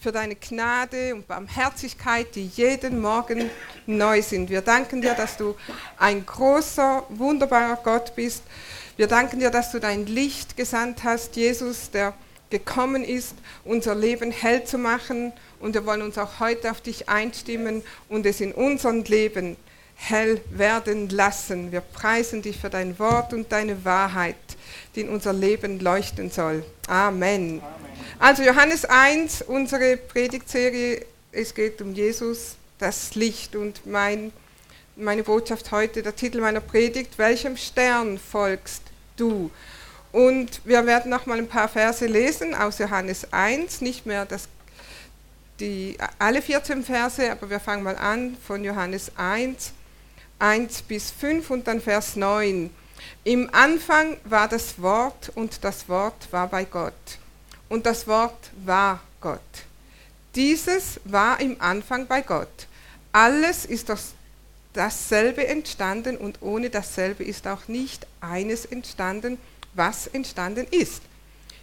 für deine Gnade und Barmherzigkeit, die jeden Morgen neu sind. Wir danken dir, dass du ein großer, wunderbarer Gott bist. Wir danken dir, dass du dein Licht gesandt hast, Jesus, der gekommen ist, unser Leben hell zu machen. Und wir wollen uns auch heute auf dich einstimmen und es in unserem Leben hell werden lassen. Wir preisen dich für dein Wort und deine Wahrheit, die in unser Leben leuchten soll. Amen. Amen. Also Johannes 1, unsere Predigtserie, es geht um Jesus, das Licht und mein, meine Botschaft heute, der Titel meiner Predigt, welchem Stern folgst du? Und wir werden noch mal ein paar Verse lesen aus Johannes 1, nicht mehr das, die, alle 14 Verse, aber wir fangen mal an von Johannes 1 1 bis 5 und dann Vers 9. Im Anfang war das Wort und das Wort war bei Gott. Und das Wort war Gott. Dieses war im Anfang bei Gott. Alles ist aus dasselbe entstanden und ohne dasselbe ist auch nicht eines entstanden, was entstanden ist.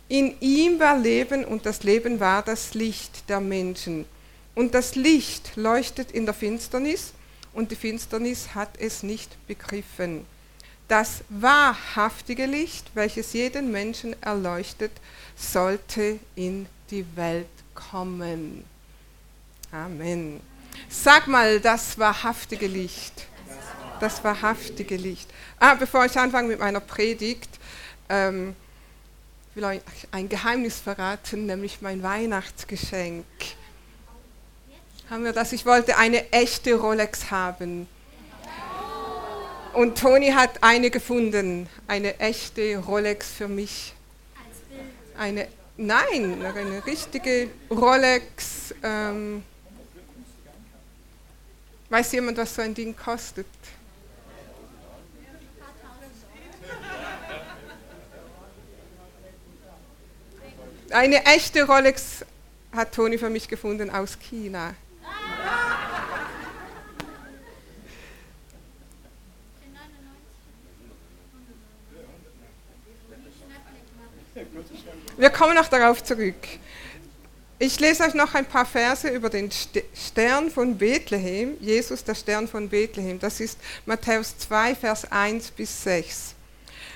In ihm war Leben und das Leben war das Licht der Menschen. Und das Licht leuchtet in der Finsternis und die Finsternis hat es nicht begriffen. Das wahrhaftige Licht, welches jeden Menschen erleuchtet, sollte in die Welt kommen. Amen. Sag mal, das wahrhaftige Licht. Das wahrhaftige Licht. Ah, bevor ich anfange mit meiner Predigt, ähm, will ich ein Geheimnis verraten, nämlich mein Weihnachtsgeschenk haben wir das. Ich wollte eine echte Rolex haben. Und Toni hat eine gefunden, eine echte Rolex für mich. Eine, nein, eine richtige Rolex. Ähm, weiß jemand, was so ein Ding kostet? Eine echte Rolex hat Toni für mich gefunden aus China. Wir kommen noch darauf zurück. Ich lese euch noch ein paar Verse über den Stern von Bethlehem, Jesus, der Stern von Bethlehem. Das ist Matthäus 2, Vers 1 bis 6.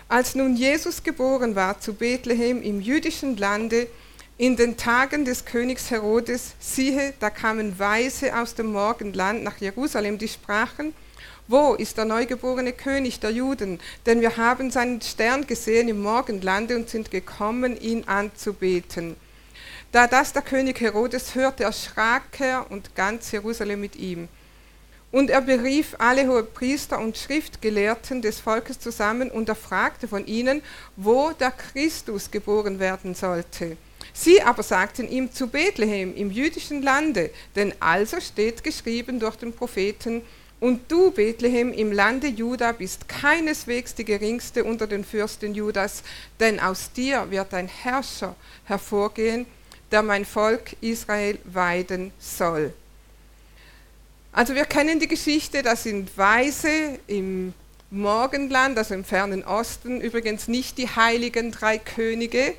Als nun Jesus geboren war zu Bethlehem im jüdischen Lande, in den Tagen des Königs Herodes, siehe, da kamen Weise aus dem Morgenland nach Jerusalem, die sprachen, wo ist der neugeborene König der Juden? Denn wir haben seinen Stern gesehen im Morgenlande und sind gekommen, ihn anzubeten. Da das der König Herodes hörte, erschrak er und ganz Jerusalem mit ihm. Und er berief alle Hohepriester und Schriftgelehrten des Volkes zusammen und er fragte von ihnen, wo der Christus geboren werden sollte. Sie aber sagten ihm zu Bethlehem im jüdischen Lande, denn also steht geschrieben durch den Propheten, und du, Bethlehem, im Lande Juda bist keineswegs die geringste unter den Fürsten Judas, denn aus dir wird ein Herrscher hervorgehen, der mein Volk Israel weiden soll. Also wir kennen die Geschichte, das sind Weise im Morgenland, also im fernen Osten, übrigens nicht die heiligen drei Könige,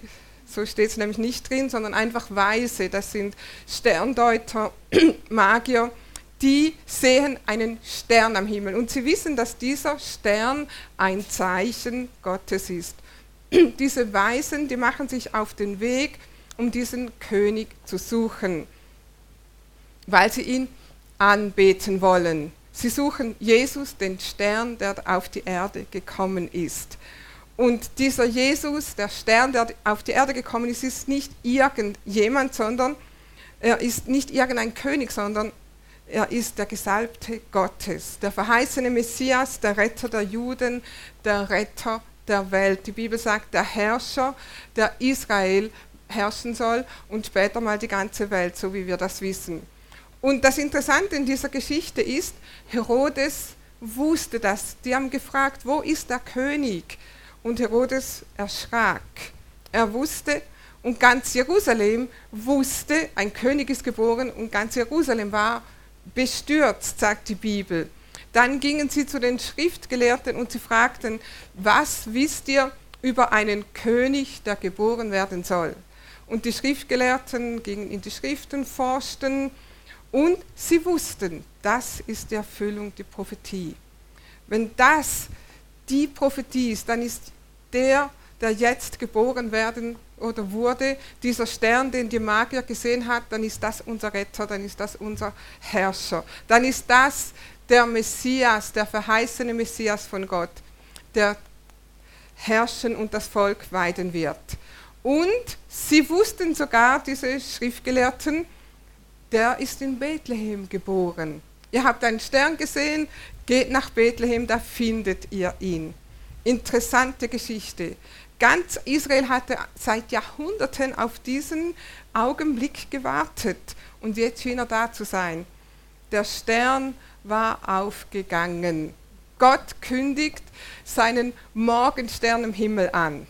so steht es nämlich nicht drin, sondern einfach Weise. Das sind Sterndeuter, Magier, die sehen einen Stern am Himmel und sie wissen, dass dieser Stern ein Zeichen Gottes ist. Diese Weisen, die machen sich auf den Weg, um diesen König zu suchen, weil sie ihn anbeten wollen. Sie suchen Jesus, den Stern, der auf die Erde gekommen ist. Und dieser Jesus, der Stern, der auf die Erde gekommen ist, ist nicht irgendjemand, sondern er ist nicht irgendein König, sondern er ist der Gesalbte Gottes, der verheißene Messias, der Retter der Juden, der Retter der Welt. Die Bibel sagt, der Herrscher, der Israel herrschen soll und später mal die ganze Welt, so wie wir das wissen. Und das Interessante in dieser Geschichte ist, Herodes wusste das. Die haben gefragt, wo ist der König? Und Herodes erschrak. Er wusste, und ganz Jerusalem wusste, ein König ist geboren und ganz Jerusalem war bestürzt, sagt die Bibel. Dann gingen sie zu den Schriftgelehrten und sie fragten, was wisst ihr über einen König, der geboren werden soll? und die Schriftgelehrten gingen in die Schriften, forschten und sie wussten, das ist die Erfüllung, die Prophetie. Wenn das die Prophetie ist, dann ist der, der jetzt geboren werden oder wurde, dieser Stern, den die Magier gesehen hat, dann ist das unser Retter, dann ist das unser Herrscher. Dann ist das der Messias, der verheißene Messias von Gott, der herrschen und das Volk weiden wird. Und sie wussten sogar, diese Schriftgelehrten, der ist in Bethlehem geboren. Ihr habt einen Stern gesehen, geht nach Bethlehem, da findet ihr ihn. Interessante Geschichte. Ganz Israel hatte seit Jahrhunderten auf diesen Augenblick gewartet und jetzt schien er da zu sein. Der Stern war aufgegangen. Gott kündigt seinen Morgenstern im Himmel an.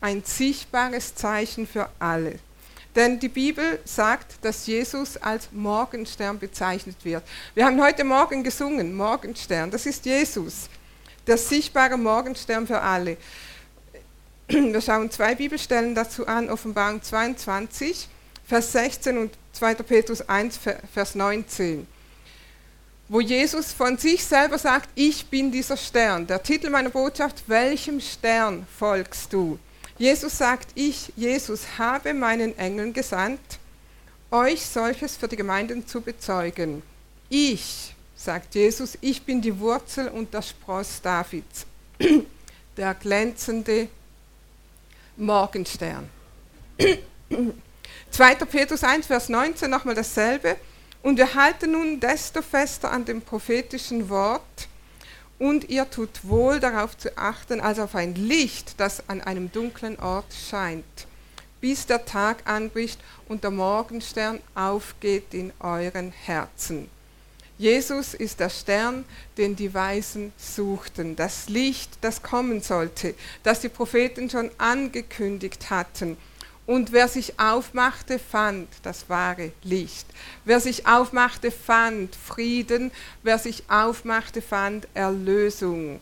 Ein sichtbares Zeichen für alle. Denn die Bibel sagt, dass Jesus als Morgenstern bezeichnet wird. Wir haben heute Morgen gesungen, Morgenstern, das ist Jesus, der sichtbare Morgenstern für alle. Wir schauen zwei Bibelstellen dazu an, Offenbarung 22, Vers 16 und 2. Petrus 1, Vers 19 wo Jesus von sich selber sagt, ich bin dieser Stern. Der Titel meiner Botschaft, welchem Stern folgst du? Jesus sagt, ich, Jesus, habe meinen Engeln gesandt, euch solches für die Gemeinden zu bezeugen. Ich, sagt Jesus, ich bin die Wurzel und der Spross Davids, der glänzende Morgenstern. 2. Petrus 1, Vers 19, nochmal dasselbe. Und wir halten nun desto fester an dem prophetischen Wort, und ihr tut wohl darauf zu achten, als auf ein Licht, das an einem dunklen Ort scheint, bis der Tag anbricht und der Morgenstern aufgeht in euren Herzen. Jesus ist der Stern, den die Weisen suchten, das Licht, das kommen sollte, das die Propheten schon angekündigt hatten und wer sich aufmachte, fand das wahre Licht. Wer sich aufmachte, fand Frieden. Wer sich aufmachte, fand Erlösung.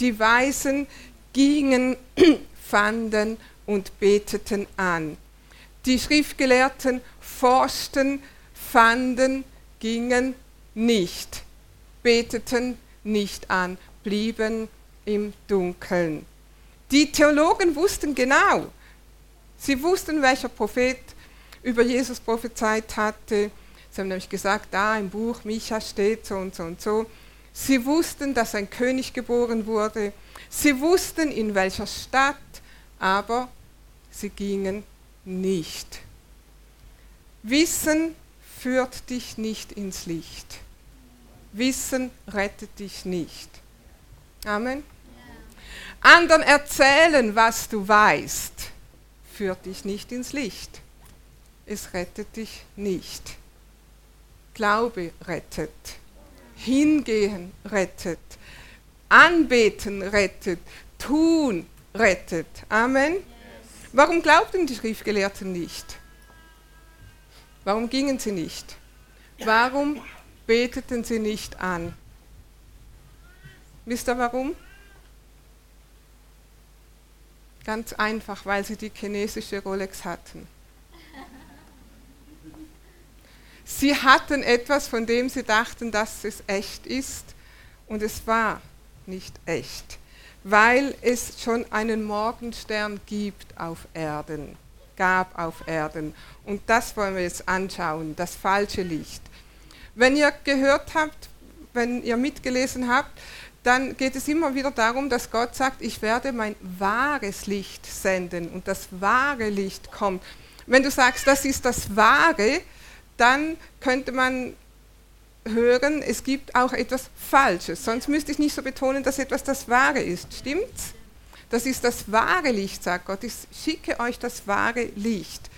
Die Weisen gingen, fanden und beteten an. Die Schriftgelehrten forschten, fanden, gingen nicht, beteten nicht an, blieben im Dunkeln. Die Theologen wussten genau, Sie wussten, welcher Prophet über Jesus prophezeit hatte. Sie haben nämlich gesagt, da im Buch Micha steht so und so und so. Sie wussten, dass ein König geboren wurde. Sie wussten, in welcher Stadt, aber sie gingen nicht. Wissen führt dich nicht ins Licht. Wissen rettet dich nicht. Amen. Anderen erzählen, was du weißt führt dich nicht ins Licht. Es rettet dich nicht. Glaube rettet. Hingehen rettet. Anbeten rettet. Tun rettet. Amen. Warum glaubten die Schriftgelehrten nicht? Warum gingen sie nicht? Warum beteten sie nicht an? Wisst ihr warum? Ganz einfach, weil sie die chinesische Rolex hatten. Sie hatten etwas, von dem sie dachten, dass es echt ist, und es war nicht echt, weil es schon einen Morgenstern gibt auf Erden, gab auf Erden. Und das wollen wir jetzt anschauen, das falsche Licht. Wenn ihr gehört habt, wenn ihr mitgelesen habt, dann geht es immer wieder darum, dass Gott sagt, ich werde mein wahres Licht senden und das wahre Licht kommt. Wenn du sagst, das ist das Wahre, dann könnte man hören, es gibt auch etwas Falsches. Sonst müsste ich nicht so betonen, dass etwas das Wahre ist. Stimmt's? Das ist das wahre Licht, sagt Gott. Ich schicke euch das wahre Licht.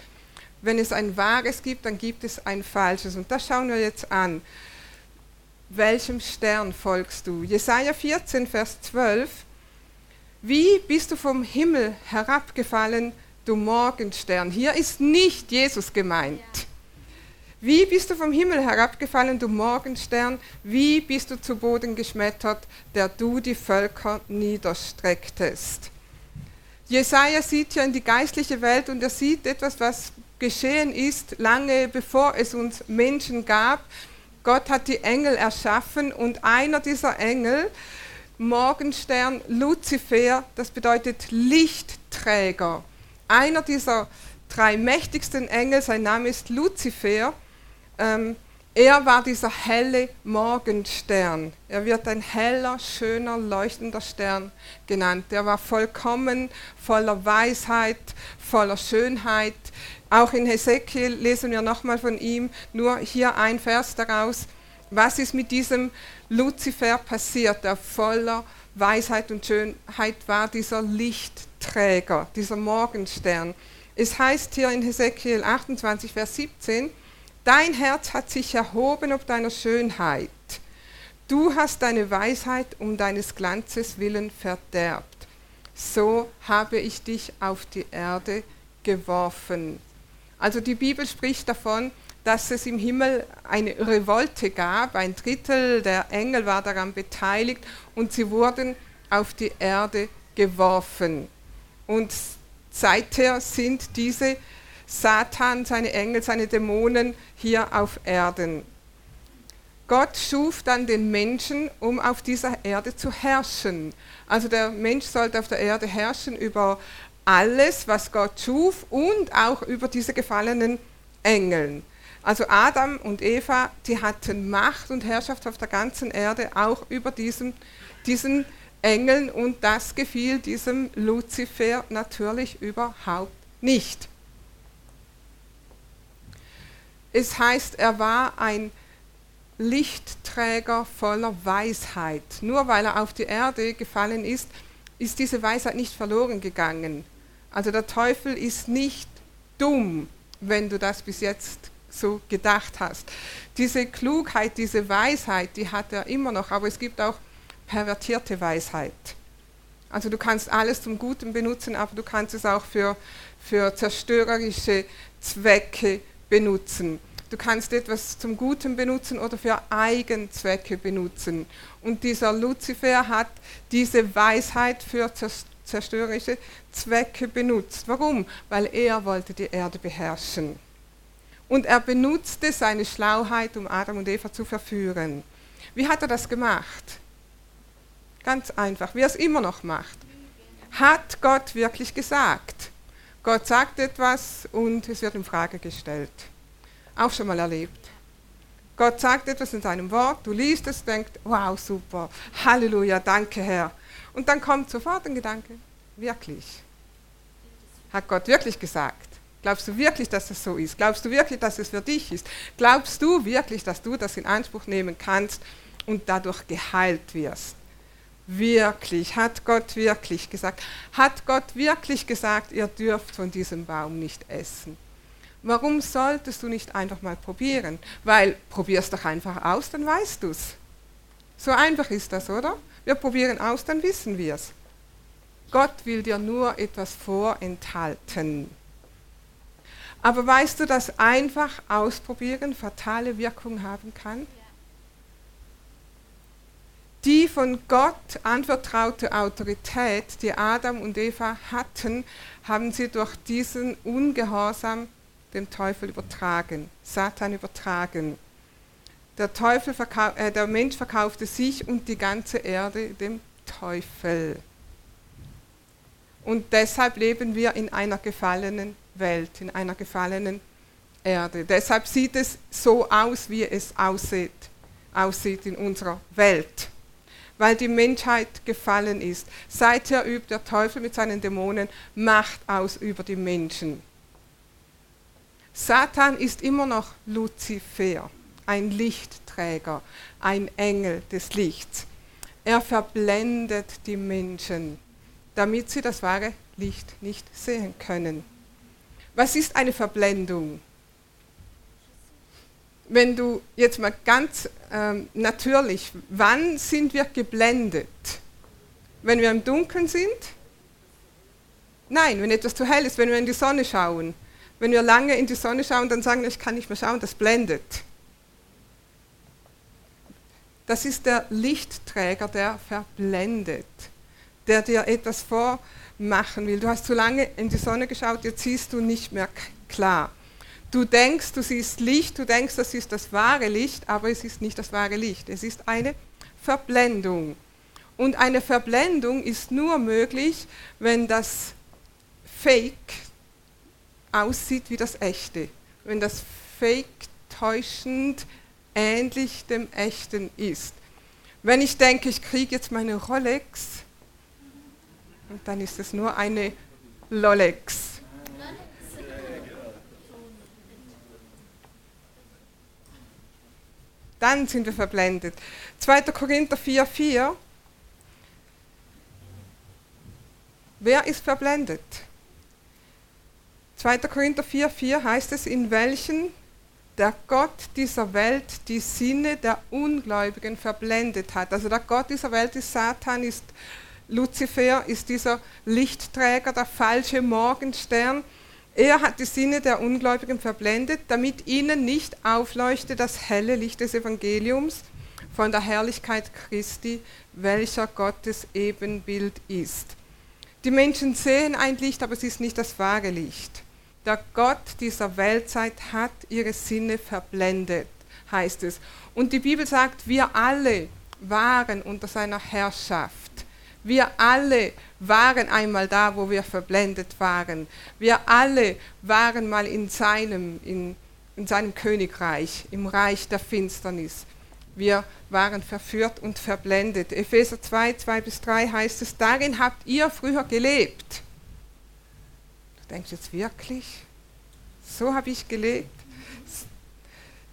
Wenn es ein wahres gibt, dann gibt es ein falsches. Und das schauen wir jetzt an welchem Stern folgst du? Jesaja 14, Vers 12. Wie bist du vom Himmel herabgefallen, du Morgenstern? Hier ist nicht Jesus gemeint. Wie bist du vom Himmel herabgefallen, du Morgenstern? Wie bist du zu Boden geschmettert, der du die Völker niederstrecktest? Jesaja sieht ja in die geistliche Welt und er sieht etwas, was geschehen ist, lange bevor es uns Menschen gab. Gott hat die Engel erschaffen und einer dieser Engel, Morgenstern Luzifer, das bedeutet Lichtträger. Einer dieser drei mächtigsten Engel, sein Name ist Luzifer, ähm, er war dieser helle Morgenstern. Er wird ein heller, schöner, leuchtender Stern genannt. Er war vollkommen, voller Weisheit, voller Schönheit. Auch in Hesekiel lesen wir nochmal von ihm, nur hier ein Vers daraus. Was ist mit diesem Luzifer passiert, der voller Weisheit und Schönheit war, dieser Lichtträger, dieser Morgenstern. Es heißt hier in Hesekiel 28, Vers 17, Dein Herz hat sich erhoben ob deiner Schönheit. Du hast deine Weisheit um deines Glanzes willen verderbt. So habe ich dich auf die Erde geworfen. Also die Bibel spricht davon, dass es im Himmel eine Revolte gab. Ein Drittel der Engel war daran beteiligt und sie wurden auf die Erde geworfen. Und seither sind diese Satan, seine Engel, seine Dämonen hier auf Erden. Gott schuf dann den Menschen, um auf dieser Erde zu herrschen. Also der Mensch sollte auf der Erde herrschen über alles, was Gott schuf und auch über diese gefallenen Engel. Also Adam und Eva, die hatten Macht und Herrschaft auf der ganzen Erde, auch über diesen, diesen Engeln und das gefiel diesem Luzifer natürlich überhaupt nicht. Es heißt, er war ein Lichtträger voller Weisheit. Nur weil er auf die Erde gefallen ist, ist diese Weisheit nicht verloren gegangen. Also der Teufel ist nicht dumm, wenn du das bis jetzt so gedacht hast. Diese Klugheit, diese Weisheit, die hat er immer noch, aber es gibt auch pervertierte Weisheit. Also du kannst alles zum Guten benutzen, aber du kannst es auch für, für zerstörerische Zwecke benutzen. Du kannst etwas zum Guten benutzen oder für Eigenzwecke benutzen. Und dieser Luzifer hat diese Weisheit für zerstörerische Zwecke benutzt. Warum? Weil er wollte die Erde beherrschen. Und er benutzte seine Schlauheit, um Adam und Eva zu verführen. Wie hat er das gemacht? Ganz einfach, wie er es immer noch macht. Hat Gott wirklich gesagt? Gott sagt etwas und es wird in Frage gestellt. Auch schon mal erlebt. Gott sagt etwas in seinem Wort, du liest es, denkst, wow, super, Halleluja, danke Herr. Und dann kommt sofort ein Gedanke, wirklich? Hat Gott wirklich gesagt? Glaubst du wirklich, dass es so ist? Glaubst du wirklich, dass es für dich ist? Glaubst du wirklich, dass du das in Anspruch nehmen kannst und dadurch geheilt wirst? Wirklich, hat Gott wirklich gesagt? Hat Gott wirklich gesagt, ihr dürft von diesem Baum nicht essen? Warum solltest du nicht einfach mal probieren? Weil probier's doch einfach aus, dann weißt du's. So einfach ist das, oder? Wir probieren aus, dann wissen wir es. Gott will dir nur etwas vorenthalten. Aber weißt du, dass einfach ausprobieren fatale Wirkung haben kann? Die von Gott anvertraute Autorität, die Adam und Eva hatten, haben sie durch diesen Ungehorsam dem Teufel übertragen, Satan übertragen. Der, Teufel äh, der Mensch verkaufte sich und die ganze Erde dem Teufel. Und deshalb leben wir in einer gefallenen Welt, in einer gefallenen Erde. Deshalb sieht es so aus, wie es aussieht, aussieht in unserer Welt weil die Menschheit gefallen ist. Seither übt der Teufel mit seinen Dämonen Macht aus über die Menschen. Satan ist immer noch Luzifer, ein Lichtträger, ein Engel des Lichts. Er verblendet die Menschen, damit sie das wahre Licht nicht sehen können. Was ist eine Verblendung? wenn du jetzt mal ganz ähm, natürlich, wann sind wir geblendet? Wenn wir im Dunkeln sind? Nein, wenn etwas zu hell ist, wenn wir in die Sonne schauen. Wenn wir lange in die Sonne schauen, dann sagen wir, ich kann nicht mehr schauen, das blendet. Das ist der Lichtträger, der verblendet, der dir etwas vor, machen will. Du hast zu lange in die Sonne geschaut, jetzt siehst du nicht mehr klar. Du denkst, du siehst Licht, du denkst, das ist das wahre Licht, aber es ist nicht das wahre Licht. Es ist eine Verblendung. Und eine Verblendung ist nur möglich, wenn das Fake aussieht wie das Echte. Wenn das Fake täuschend ähnlich dem Echten ist. Wenn ich denke, ich kriege jetzt meine Rolex, dann ist es nur eine Lolex. Dann sind wir verblendet. 2. Korinther 4,4 Wer ist verblendet? 2. Korinther 4,4 heißt es, in welchen der Gott dieser Welt die Sinne der Ungläubigen verblendet hat. Also der Gott dieser Welt ist Satan, ist Luzifer, ist dieser Lichtträger, der falsche Morgenstern. Er hat die Sinne der Ungläubigen verblendet, damit ihnen nicht aufleuchte das helle Licht des Evangeliums von der Herrlichkeit Christi, welcher Gottes Ebenbild ist. Die Menschen sehen ein Licht, aber es ist nicht das wahre Licht. Der Gott dieser Weltzeit hat ihre Sinne verblendet, heißt es. Und die Bibel sagt, wir alle waren unter seiner Herrschaft. Wir alle waren einmal da, wo wir verblendet waren. Wir alle waren mal in seinem, in, in seinem Königreich, im Reich der Finsternis. Wir waren verführt und verblendet. Epheser 2, 2 bis 3 heißt es, darin habt ihr früher gelebt. Du denkst jetzt wirklich, so habe ich gelebt.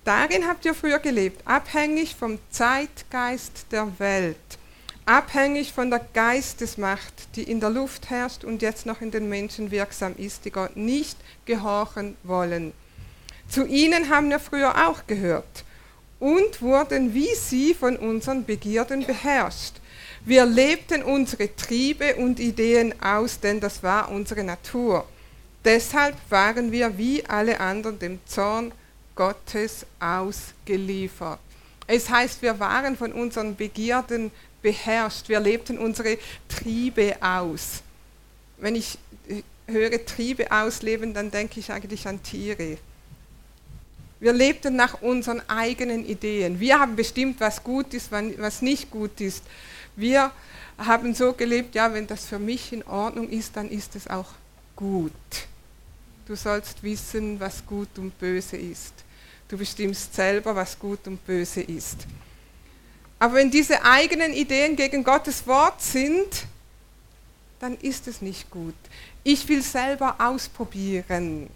Darin habt ihr früher gelebt, abhängig vom Zeitgeist der Welt, abhängig von der Geistesmacht, die in der Luft herrscht und jetzt noch in den Menschen wirksam ist, die Gott nicht gehorchen wollen. Zu ihnen haben wir früher auch gehört und wurden wie sie von unseren Begierden beherrscht. Wir lebten unsere Triebe und Ideen aus, denn das war unsere Natur. Deshalb waren wir wie alle anderen dem Zorn Gottes ausgeliefert. Es heißt, wir waren von unseren Begierden beherrscht. Wir lebten unsere Triebe aus. Wenn ich höre Triebe ausleben, dann denke ich eigentlich an Tiere. Wir lebten nach unseren eigenen Ideen. Wir haben bestimmt, was gut ist, was nicht gut ist. Wir haben so gelebt, ja, wenn das für mich in Ordnung ist, dann ist es auch gut. Du sollst wissen, was gut und böse ist. Du bestimmst selber, was gut und böse ist. Aber wenn diese eigenen Ideen gegen Gottes Wort sind, dann ist es nicht gut. Ich will selber ausprobieren.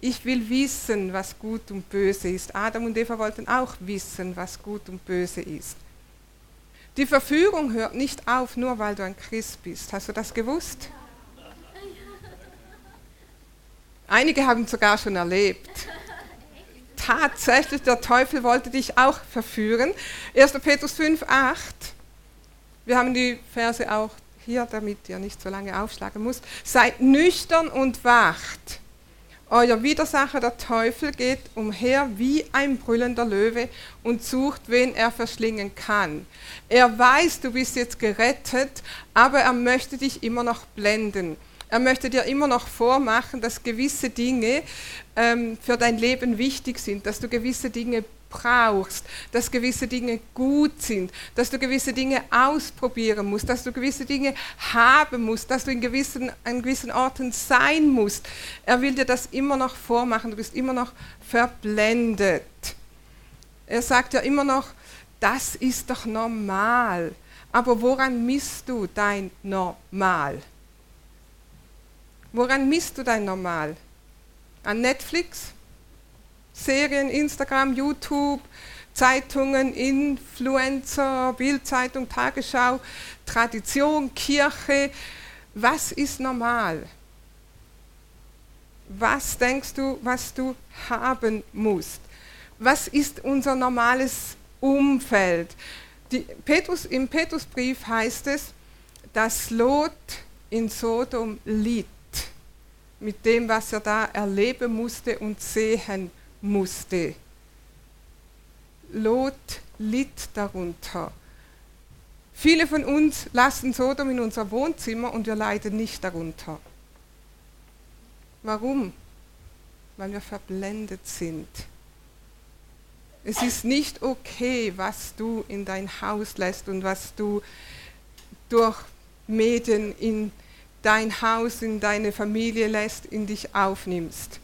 Ich will wissen, was gut und böse ist. Adam und Eva wollten auch wissen, was gut und böse ist. Die Verführung hört nicht auf, nur weil du ein Christ bist. Hast du das gewusst? Einige haben es sogar schon erlebt. Tatsächlich, der Teufel wollte dich auch verführen. 1. Petrus 5, 8. Wir haben die Verse auch hier, damit ihr nicht so lange aufschlagen müsst. Seid nüchtern und wacht. Euer Widersacher, der Teufel, geht umher wie ein brüllender Löwe und sucht, wen er verschlingen kann. Er weiß, du bist jetzt gerettet, aber er möchte dich immer noch blenden. Er möchte dir immer noch vormachen, dass gewisse Dinge ähm, für dein Leben wichtig sind, dass du gewisse Dinge brauchst, dass gewisse Dinge gut sind, dass du gewisse Dinge ausprobieren musst, dass du gewisse Dinge haben musst, dass du in gewissen, an gewissen Orten sein musst. Er will dir das immer noch vormachen, du bist immer noch verblendet. Er sagt ja immer noch, das ist doch normal. Aber woran misst du dein Normal? Woran misst du dein Normal? An Netflix? Serien, Instagram, YouTube, Zeitungen, Influencer, Bildzeitung, Tagesschau, Tradition, Kirche. Was ist normal? Was denkst du, was du haben musst? Was ist unser normales Umfeld? Die Petrus, Im Petrusbrief heißt es, dass Lot in Sodom litt mit dem, was er da erleben musste und sehen musste. Lot litt darunter. Viele von uns lassen Sodom in unser Wohnzimmer und wir leiden nicht darunter. Warum? Weil wir verblendet sind. Es ist nicht okay, was du in dein Haus lässt und was du durch Medien in dein Haus, in deine Familie lässt, in dich aufnimmst.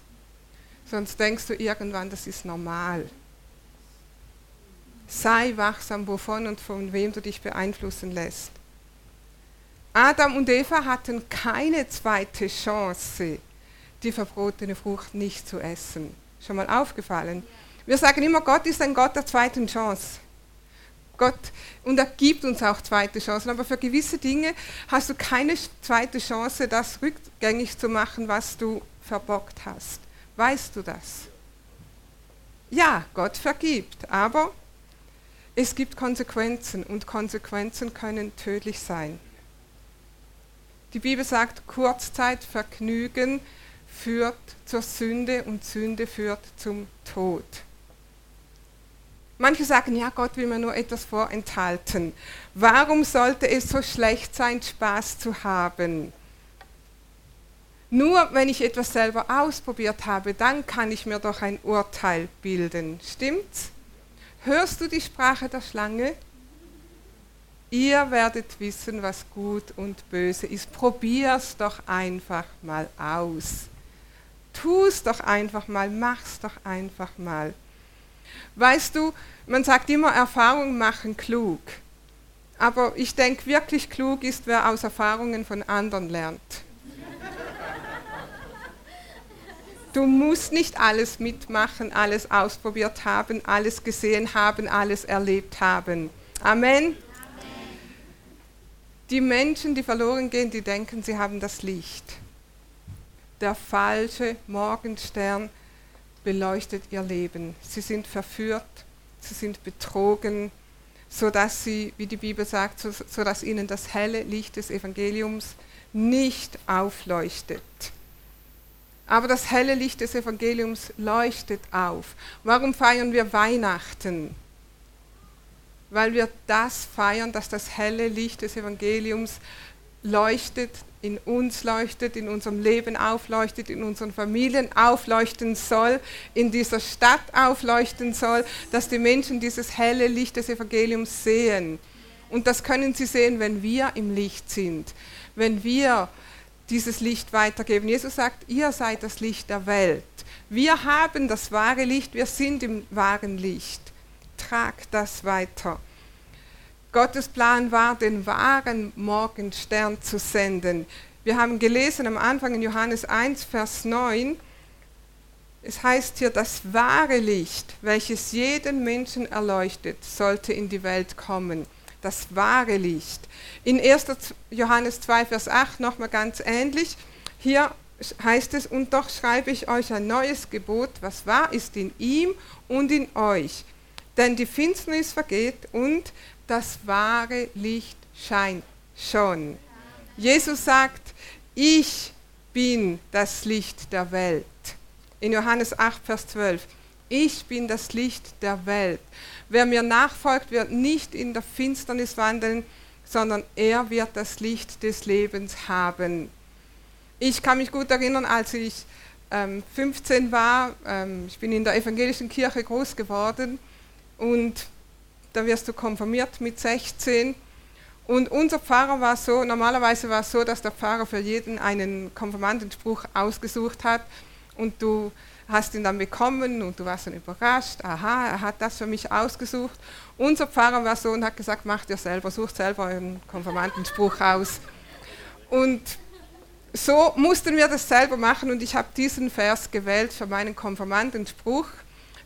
Sonst denkst du irgendwann, das ist normal. Sei wachsam, wovon und von wem du dich beeinflussen lässt. Adam und Eva hatten keine zweite Chance, die verbotene Frucht nicht zu essen. Schon mal aufgefallen? Wir sagen immer, Gott ist ein Gott der zweiten Chance. Gott, und er gibt uns auch zweite Chancen, aber für gewisse Dinge hast du keine zweite Chance, das rückgängig zu machen, was du verbockt hast. Weißt du das? Ja, Gott vergibt, aber es gibt Konsequenzen und Konsequenzen können tödlich sein. Die Bibel sagt, Kurzzeitvergnügen führt zur Sünde und Sünde führt zum Tod. Manche sagen, ja, Gott will mir nur etwas vorenthalten. Warum sollte es so schlecht sein, Spaß zu haben? Nur wenn ich etwas selber ausprobiert habe, dann kann ich mir doch ein Urteil bilden. Stimmt's? Hörst du die Sprache der Schlange? Ihr werdet wissen, was gut und böse ist. Probier's doch einfach mal aus. Tu's doch einfach mal, mach's doch einfach mal. Weißt du, man sagt immer, Erfahrungen machen klug. Aber ich denke, wirklich klug ist, wer aus Erfahrungen von anderen lernt. Du musst nicht alles mitmachen, alles ausprobiert haben, alles gesehen haben, alles erlebt haben. Amen. Amen. Die Menschen, die verloren gehen, die denken, sie haben das Licht. Der falsche Morgenstern beleuchtet ihr Leben. Sie sind verführt, sie sind betrogen, sodass sie, wie die Bibel sagt, so, sodass ihnen das helle Licht des Evangeliums nicht aufleuchtet. Aber das helle Licht des Evangeliums leuchtet auf. Warum feiern wir Weihnachten? Weil wir das feiern, dass das helle Licht des Evangeliums leuchtet, in uns leuchtet, in unserem Leben aufleuchtet, in unseren Familien aufleuchten soll, in dieser Stadt aufleuchten soll, dass die Menschen dieses helle Licht des Evangeliums sehen. Und das können sie sehen, wenn wir im Licht sind, wenn wir dieses Licht weitergeben. Jesus sagt, ihr seid das Licht der Welt. Wir haben das wahre Licht, wir sind im wahren Licht. Tragt das weiter. Gottes Plan war, den wahren Morgenstern zu senden. Wir haben gelesen am Anfang in Johannes 1, Vers 9, es heißt hier, das wahre Licht, welches jeden Menschen erleuchtet, sollte in die Welt kommen. Das wahre Licht. In 1. Johannes 2, Vers 8 nochmal ganz ähnlich. Hier heißt es, und doch schreibe ich euch ein neues Gebot, was wahr ist in ihm und in euch. Denn die Finsternis vergeht und das wahre Licht scheint schon. Jesus sagt, ich bin das Licht der Welt. In Johannes 8, Vers 12. Ich bin das Licht der Welt. Wer mir nachfolgt, wird nicht in der Finsternis wandeln, sondern er wird das Licht des Lebens haben. Ich kann mich gut erinnern, als ich ähm, 15 war, ähm, ich bin in der evangelischen Kirche groß geworden und da wirst du konfirmiert mit 16. Und unser Pfarrer war so, normalerweise war es so, dass der Pfarrer für jeden einen Konfirmandenspruch ausgesucht hat und du hast ihn dann bekommen und du warst dann überrascht, aha, er hat das für mich ausgesucht. Unser Pfarrer war so und hat gesagt, macht ihr selber, sucht selber euren Konfirmandenspruch aus. Und so mussten wir das selber machen und ich habe diesen Vers gewählt für meinen Konfirmandenspruch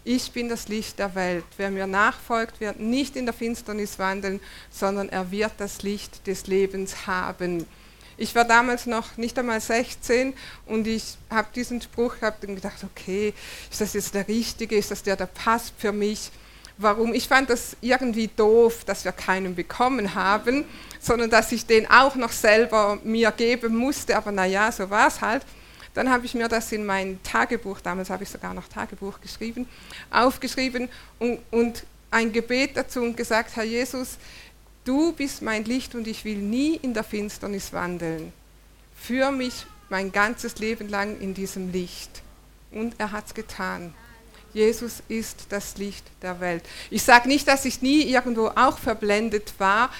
ich bin das Licht der Welt. Wer mir nachfolgt, wird nicht in der Finsternis wandeln, sondern er wird das Licht des Lebens haben. Ich war damals noch nicht einmal 16 und ich habe diesen Spruch gehabt und gedacht, okay, ist das jetzt der richtige, ist das der, der passt für mich? Warum? Ich fand das irgendwie doof, dass wir keinen bekommen haben, sondern dass ich den auch noch selber mir geben musste, aber naja, so war es halt. Dann habe ich mir das in mein Tagebuch, damals habe ich sogar noch Tagebuch geschrieben, aufgeschrieben und, und ein Gebet dazu und gesagt, Herr Jesus, Du bist mein Licht und ich will nie in der Finsternis wandeln. Führ mich mein ganzes Leben lang in diesem Licht. Und er hat es getan. Jesus ist das Licht der Welt. Ich sage nicht, dass ich nie irgendwo auch verblendet war,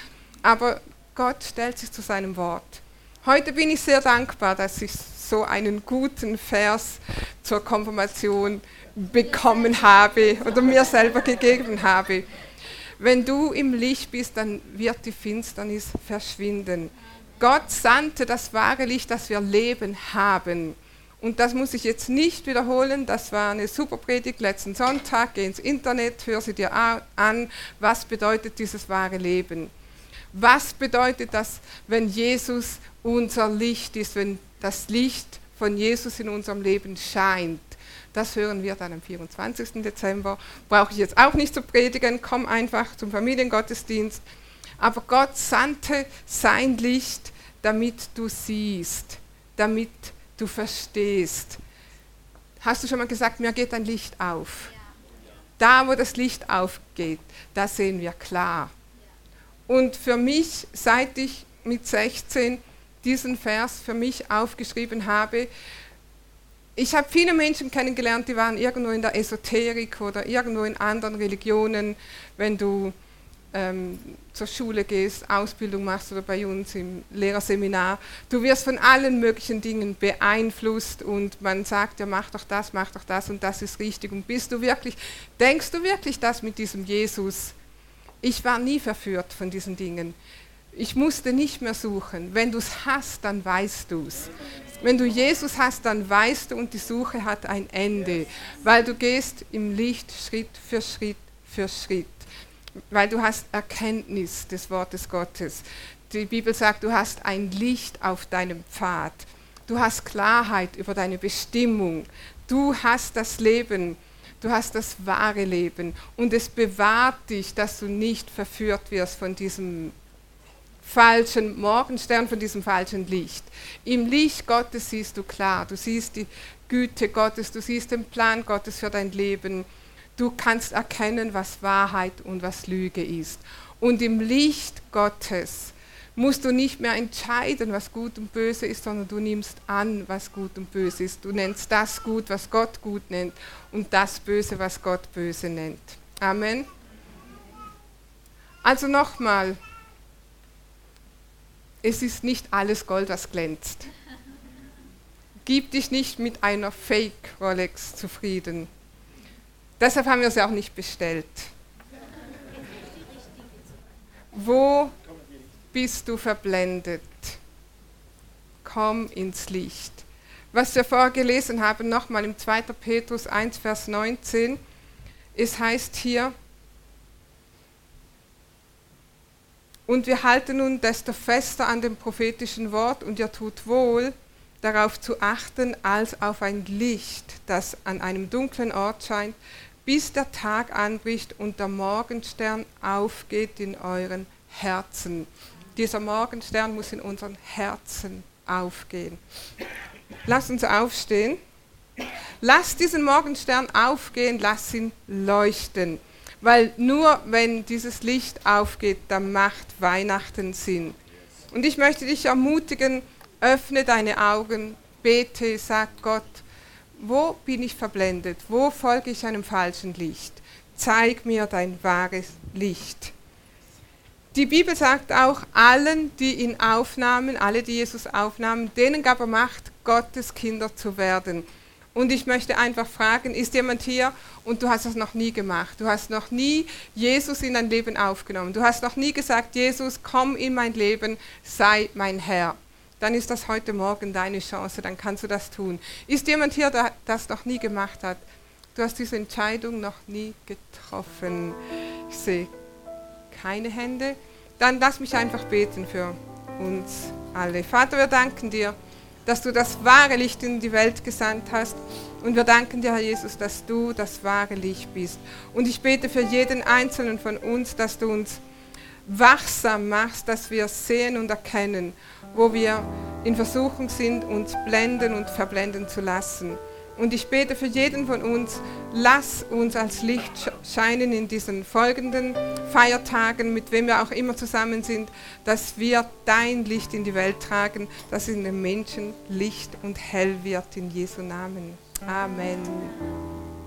aber Gott stellt sich zu seinem Wort. Heute bin ich sehr dankbar, dass ich so einen guten Vers zur Konfirmation bekommen habe oder mir selber gegeben habe. Wenn du im Licht bist, dann wird die Finsternis verschwinden. Gott sandte das wahre Licht, dass wir Leben haben. Und das muss ich jetzt nicht wiederholen, das war eine super Predigt letzten Sonntag. Geh ins Internet, hör sie dir an. Was bedeutet dieses wahre Leben? Was bedeutet das, wenn Jesus unser Licht ist, wenn das Licht von Jesus in unserem Leben scheint? Das hören wir dann am 24. Dezember. Brauche ich jetzt auch nicht zu predigen, komm einfach zum Familiengottesdienst. Aber Gott sandte sein Licht, damit du siehst, damit du verstehst. Hast du schon mal gesagt, mir geht ein Licht auf? Da, wo das Licht aufgeht, da sehen wir klar. Und für mich, seit ich mit 16 diesen Vers für mich aufgeschrieben habe, ich habe viele Menschen kennengelernt, die waren irgendwo in der Esoterik oder irgendwo in anderen Religionen. Wenn du ähm, zur Schule gehst, Ausbildung machst oder bei uns im Lehrerseminar, du wirst von allen möglichen Dingen beeinflusst und man sagt, ja mach doch das, mach doch das und das ist richtig und bist du wirklich, denkst du wirklich das mit diesem Jesus? Ich war nie verführt von diesen Dingen. Ich musste nicht mehr suchen. Wenn du es hast, dann weißt du es. Wenn du Jesus hast, dann weißt du und die Suche hat ein Ende, weil du gehst im Licht Schritt für Schritt für Schritt weil du hast Erkenntnis des Wortes Gottes. Die Bibel sagt, du hast ein Licht auf deinem Pfad. Du hast Klarheit über deine Bestimmung. Du hast das Leben. Du hast das wahre Leben. Und es bewahrt dich, dass du nicht verführt wirst von diesem falschen Morgenstern, von diesem falschen Licht. Im Licht Gottes siehst du klar. Du siehst die Güte Gottes. Du siehst den Plan Gottes für dein Leben. Du kannst erkennen, was Wahrheit und was Lüge ist. Und im Licht Gottes musst du nicht mehr entscheiden, was gut und böse ist, sondern du nimmst an, was gut und böse ist. Du nennst das gut, was Gott gut nennt und das Böse, was Gott böse nennt. Amen. Also nochmal, es ist nicht alles Gold, was glänzt. Gib dich nicht mit einer Fake Rolex zufrieden. Deshalb haben wir sie auch nicht bestellt. Wo bist du verblendet? Komm ins Licht. Was wir vorher gelesen haben, nochmal im 2. Petrus 1, Vers 19, es heißt hier, und wir halten nun desto fester an dem prophetischen Wort und ihr tut wohl, darauf zu achten, als auf ein Licht, das an einem dunklen Ort scheint, bis der Tag anbricht und der Morgenstern aufgeht in euren Herzen. Dieser Morgenstern muss in unseren Herzen aufgehen. Lass uns aufstehen. Lass diesen Morgenstern aufgehen, lass ihn leuchten. Weil nur wenn dieses Licht aufgeht, dann macht Weihnachten Sinn. Und ich möchte dich ermutigen, öffne deine Augen, bete, sag Gott, wo bin ich verblendet? Wo folge ich einem falschen Licht? Zeig mir dein wahres Licht. Die Bibel sagt auch, allen, die ihn aufnahmen, alle, die Jesus aufnahmen, denen gab er Macht, Gottes Kinder zu werden. Und ich möchte einfach fragen, ist jemand hier und du hast das noch nie gemacht? Du hast noch nie Jesus in dein Leben aufgenommen. Du hast noch nie gesagt, Jesus, komm in mein Leben, sei mein Herr dann ist das heute Morgen deine Chance, dann kannst du das tun. Ist jemand hier, der das noch nie gemacht hat? Du hast diese Entscheidung noch nie getroffen. Ich sehe keine Hände. Dann lass mich einfach beten für uns alle. Vater, wir danken dir, dass du das wahre Licht in die Welt gesandt hast. Und wir danken dir, Herr Jesus, dass du das wahre Licht bist. Und ich bete für jeden Einzelnen von uns, dass du uns wachsam machst, dass wir sehen und erkennen, wo wir in Versuchung sind, uns blenden und verblenden zu lassen. Und ich bete für jeden von uns, lass uns als Licht scheinen in diesen folgenden Feiertagen, mit wem wir auch immer zusammen sind, dass wir dein Licht in die Welt tragen, dass in den Menschen Licht und hell wird in Jesu Namen. Amen.